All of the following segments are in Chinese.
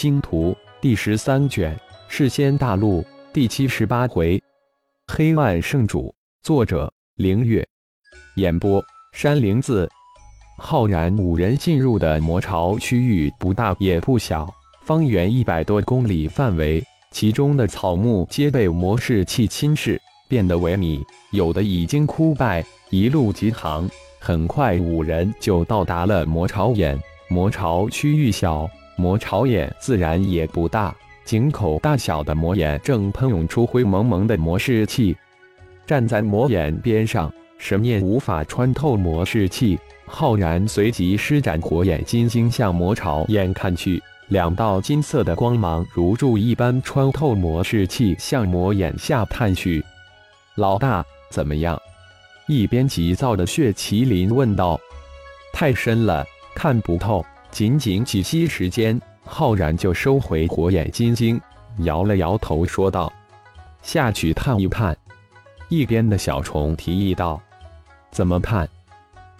星图第十三卷世仙大陆第七十八回，黑暗圣主。作者：凌月。演播：山灵子。浩然五人进入的魔巢区域不大也不小，方圆一百多公里范围，其中的草木皆被魔士气侵蚀，变得萎靡，有的已经枯败。一路疾航，很快五人就到达了魔巢眼。魔巢区域小。魔巢眼自然也不大，井口大小的魔眼正喷涌出灰蒙蒙的魔士气。站在魔眼边上，神念无法穿透魔士气。浩然随即施展火眼金睛向魔巢眼看去，两道金色的光芒如柱一般穿透魔士气，向魔眼下探去。老大，怎么样？一边急躁的血麒麟问道。太深了，看不透。仅仅几息时间，浩然就收回火眼金睛，摇了摇头说道：“下去探一探。”一边的小虫提议道：“怎么探？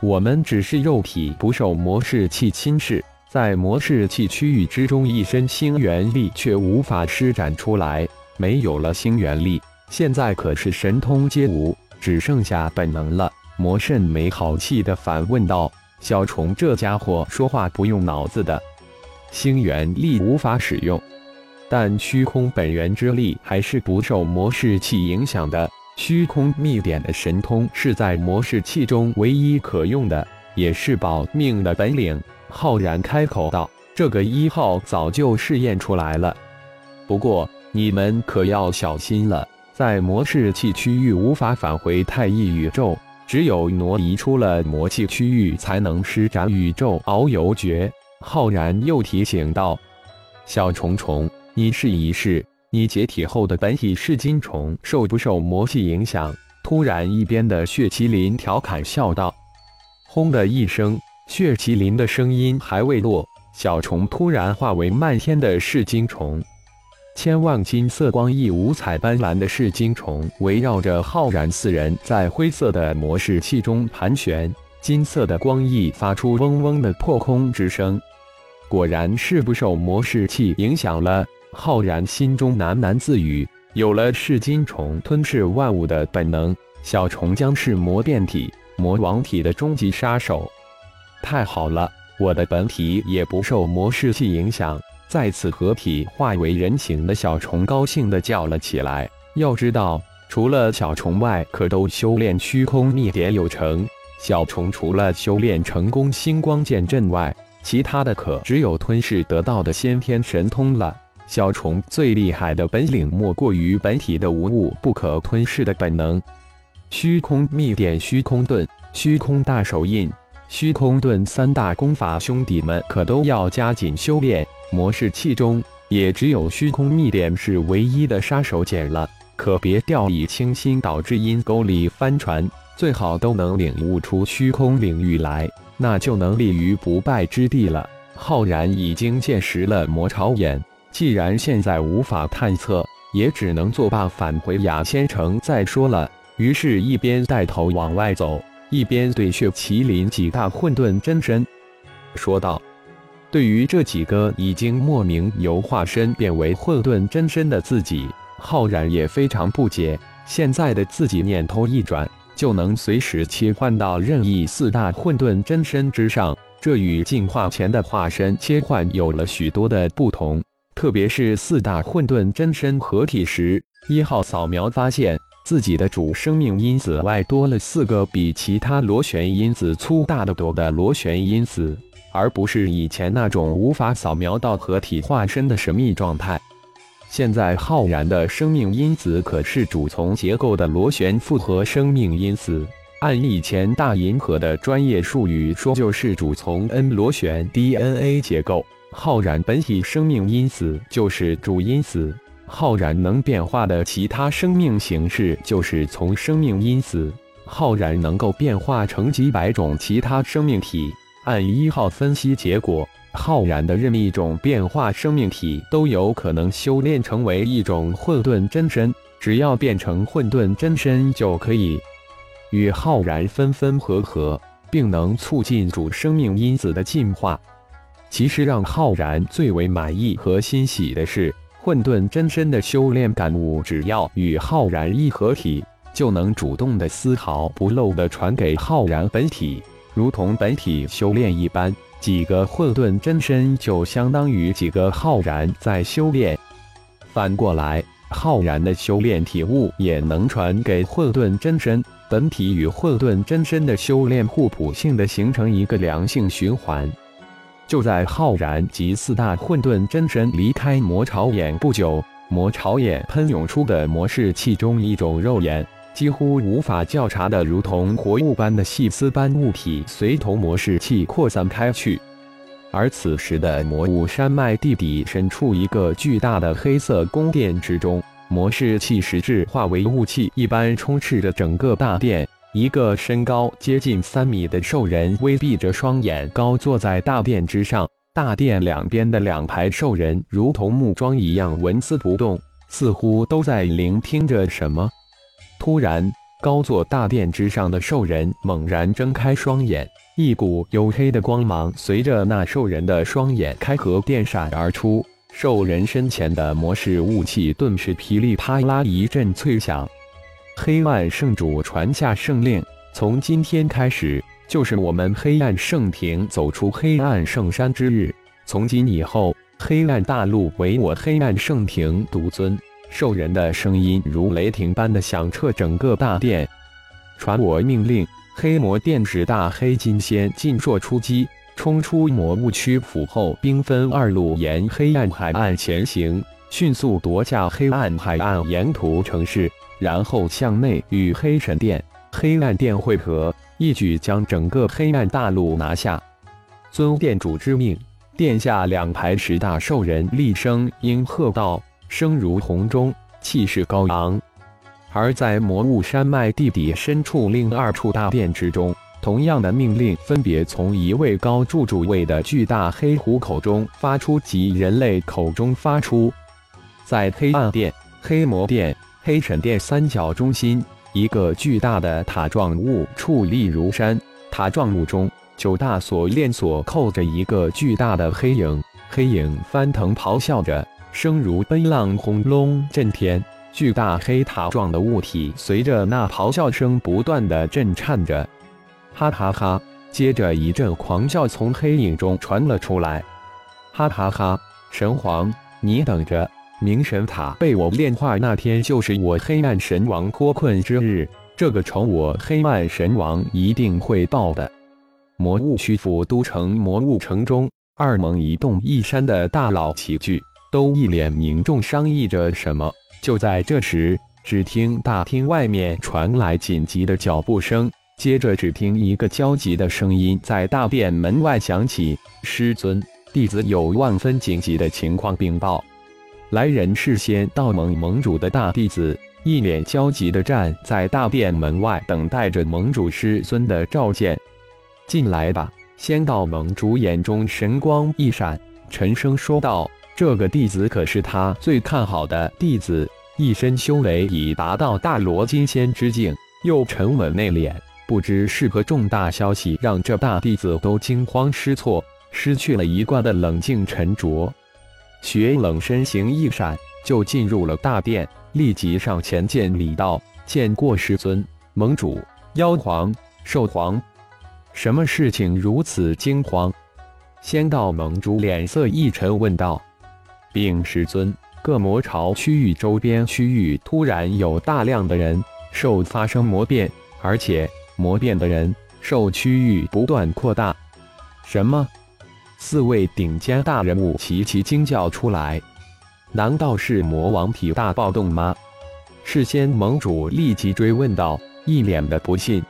我们只是肉体不受魔士气侵蚀，在魔士气区域之中，一身星元力却无法施展出来。没有了星元力，现在可是神通皆无，只剩下本能了。”魔圣没好气的反问道。小虫这家伙说话不用脑子的，星元力无法使用，但虚空本源之力还是不受魔士气影响的。虚空秘典的神通是在魔士气中唯一可用的，也是保命的本领。浩然开口道：“这个一号早就试验出来了，不过你们可要小心了，在魔士气区域无法返回太一宇宙。”只有挪移出了魔气区域，才能施展宇宙遨游诀。浩然又提醒道：“小虫虫，你试一试，你解体后的本体是金虫，受不受魔气影响？”突然，一边的血麒麟调侃笑道：“轰的一声，血麒麟的声音还未落，小虫突然化为漫天的噬金虫。”千万金色光翼、五彩斑斓的噬金虫围绕着浩然四人，在灰色的魔士气中盘旋。金色的光翼发出嗡嗡的破空之声，果然是不受魔士气影响了。浩然心中喃喃自语：有了噬金虫吞噬万物的本能，小虫将是魔变体、魔王体的终极杀手。太好了，我的本体也不受魔士气影响。再次合体化为人形的小虫高兴地叫了起来。要知道，除了小虫外，可都修炼虚空秘典有成。小虫除了修炼成功星光剑阵外，其他的可只有吞噬得到的先天神通了。小虫最厉害的本领，莫过于本体的无物不可吞噬的本能。虚空秘典、虚空盾、虚空大手印、虚空盾三大功法，兄弟们可都要加紧修炼。魔士气中也只有虚空秘典是唯一的杀手锏了，可别掉以轻心，导致阴沟里翻船。最好都能领悟出虚空领域来，那就能立于不败之地了。浩然已经见识了魔巢眼，既然现在无法探测，也只能作罢，返回雅仙城再说了。于是，一边带头往外走，一边对血麒麟几大混沌真身说道。对于这几个已经莫名由化身变为混沌真身的自己，浩然也非常不解。现在的自己念头一转，就能随时切换到任意四大混沌真身之上，这与进化前的化身切换有了许多的不同。特别是四大混沌真身合体时，一号扫描发现自己的主生命因子外多了四个比其他螺旋因子粗大的多的螺旋因子。而不是以前那种无法扫描到合体化身的神秘状态。现在浩然的生命因子可是主从结构的螺旋复合生命因子，按以前大银河的专业术语说，就是主从 N 螺旋 DNA 结构。浩然本体生命因子就是主因子，浩然能变化的其他生命形式就是从生命因子。浩然能够变化成几百种其他生命体。按一号分析结果，浩然的任意一种变化生命体都有可能修炼成为一种混沌真身。只要变成混沌真身，就可以与浩然分分合合，并能促进主生命因子的进化。其实让浩然最为满意和欣喜的是，混沌真身的修炼感悟，只要与浩然一合体，就能主动的丝毫不漏的传给浩然本体，如同本体修炼一般。几个混沌真身就相当于几个浩然在修炼。反过来，浩然的修炼体悟也能传给混沌真身。本体与混沌真身的修炼互补性的形成一个良性循环。就在浩然及四大混沌真身离开魔潮眼不久，魔潮眼喷涌出的魔士气中一种肉眼几乎无法较察的如同活物般的细丝般物体随同模式器扩散开去。而此时的魔物山脉地底深处一个巨大的黑色宫殿之中。模式器实质化为雾气一般充斥着整个大殿。一个身高接近三米的兽人微闭着双眼，高坐在大殿之上。大殿两边的两排兽人如同木桩一样纹丝不动，似乎都在聆听着什么。突然，高坐大殿之上的兽人猛然睁开双眼，一股黝黑的光芒随着那兽人的双眼开合电闪而出。兽人身前的魔式雾气顿时噼里啪啦一阵脆响。黑暗圣主传下圣令，从今天开始，就是我们黑暗圣庭走出黑暗圣山之日。从今以后，黑暗大陆唯我黑暗圣庭独尊。兽人的声音如雷霆般的响彻整个大殿。传我命令，黑魔殿使大黑金仙尽烁出击。冲出魔物区府后，兵分二路沿黑暗海岸前行，迅速夺下黑暗海岸沿途城市，然后向内与黑神殿、黑暗殿汇合，一举将整个黑暗大陆拿下。遵殿主之命，殿下两排十大兽人厉声应喝道，声如洪钟，气势高昂。而在魔物山脉地底深处另二处大殿之中。同样的命令分别从一位高柱主位的巨大黑虎口中发出及人类口中发出。在黑暗殿、黑魔殿、黑神殿三角中心，一个巨大的塔状物矗立如山。塔状物中，九大锁链锁扣着一个巨大的黑影，黑影翻腾咆哮着，声如奔浪轰隆震天。巨大黑塔状的物体随着那咆哮声不断的震颤着。哈哈哈！接着一阵狂笑从黑影中传了出来。哈哈哈！神皇，你等着，明神塔被我炼化那天，就是我黑暗神王脱困之日。这个仇我黑暗神王一定会报的。魔物区府都城魔物城中，二盟一动一山的大佬齐聚，都一脸凝重商议着什么。就在这时，只听大厅外面传来紧急的脚步声。接着，只听一个焦急的声音在大殿门外响起：“师尊，弟子有万分紧急的情况禀报。”来人是仙道盟盟主的大弟子，一脸焦急地站在大殿门外，等待着盟主师尊的召见。进来吧。仙道盟主眼中神光一闪，沉声说道：“这个弟子可是他最看好的弟子，一身修为已达到大罗金仙之境，又沉稳内敛。”不知是何重大消息，让这大弟子都惊慌失措，失去了一贯的冷静沉着。雪冷身形一闪，就进入了大殿，立即上前见礼道：“见过师尊、盟主、妖皇、兽皇。”什么事情如此惊慌？仙道盟主脸色一沉，问道：“并师尊，各魔巢区域周边区域突然有大量的人兽发生魔变，而且……”魔变的人兽区域不断扩大，什么？四位顶尖大人物齐齐惊叫出来。难道是魔王体大暴动吗？事先盟主立即追问道，一脸的不信。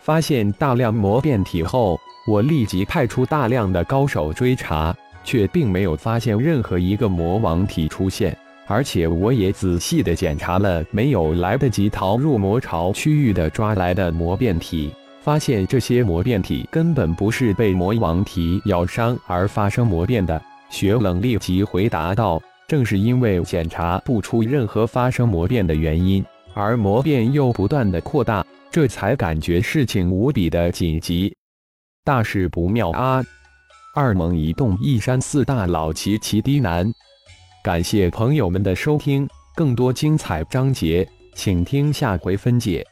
发现大量魔变体后，我立即派出大量的高手追查，却并没有发现任何一个魔王体出现。而且我也仔细的检查了没有来得及逃入魔巢区域的抓来的魔变体，发现这些魔变体根本不是被魔王体咬伤而发生魔变的。雪冷立即回答道：“正是因为检查不出任何发生魔变的原因，而魔变又不断的扩大，这才感觉事情无比的紧急，大事不妙啊！”二猛一动一山四大佬齐齐低南。感谢朋友们的收听，更多精彩章节，请听下回分解。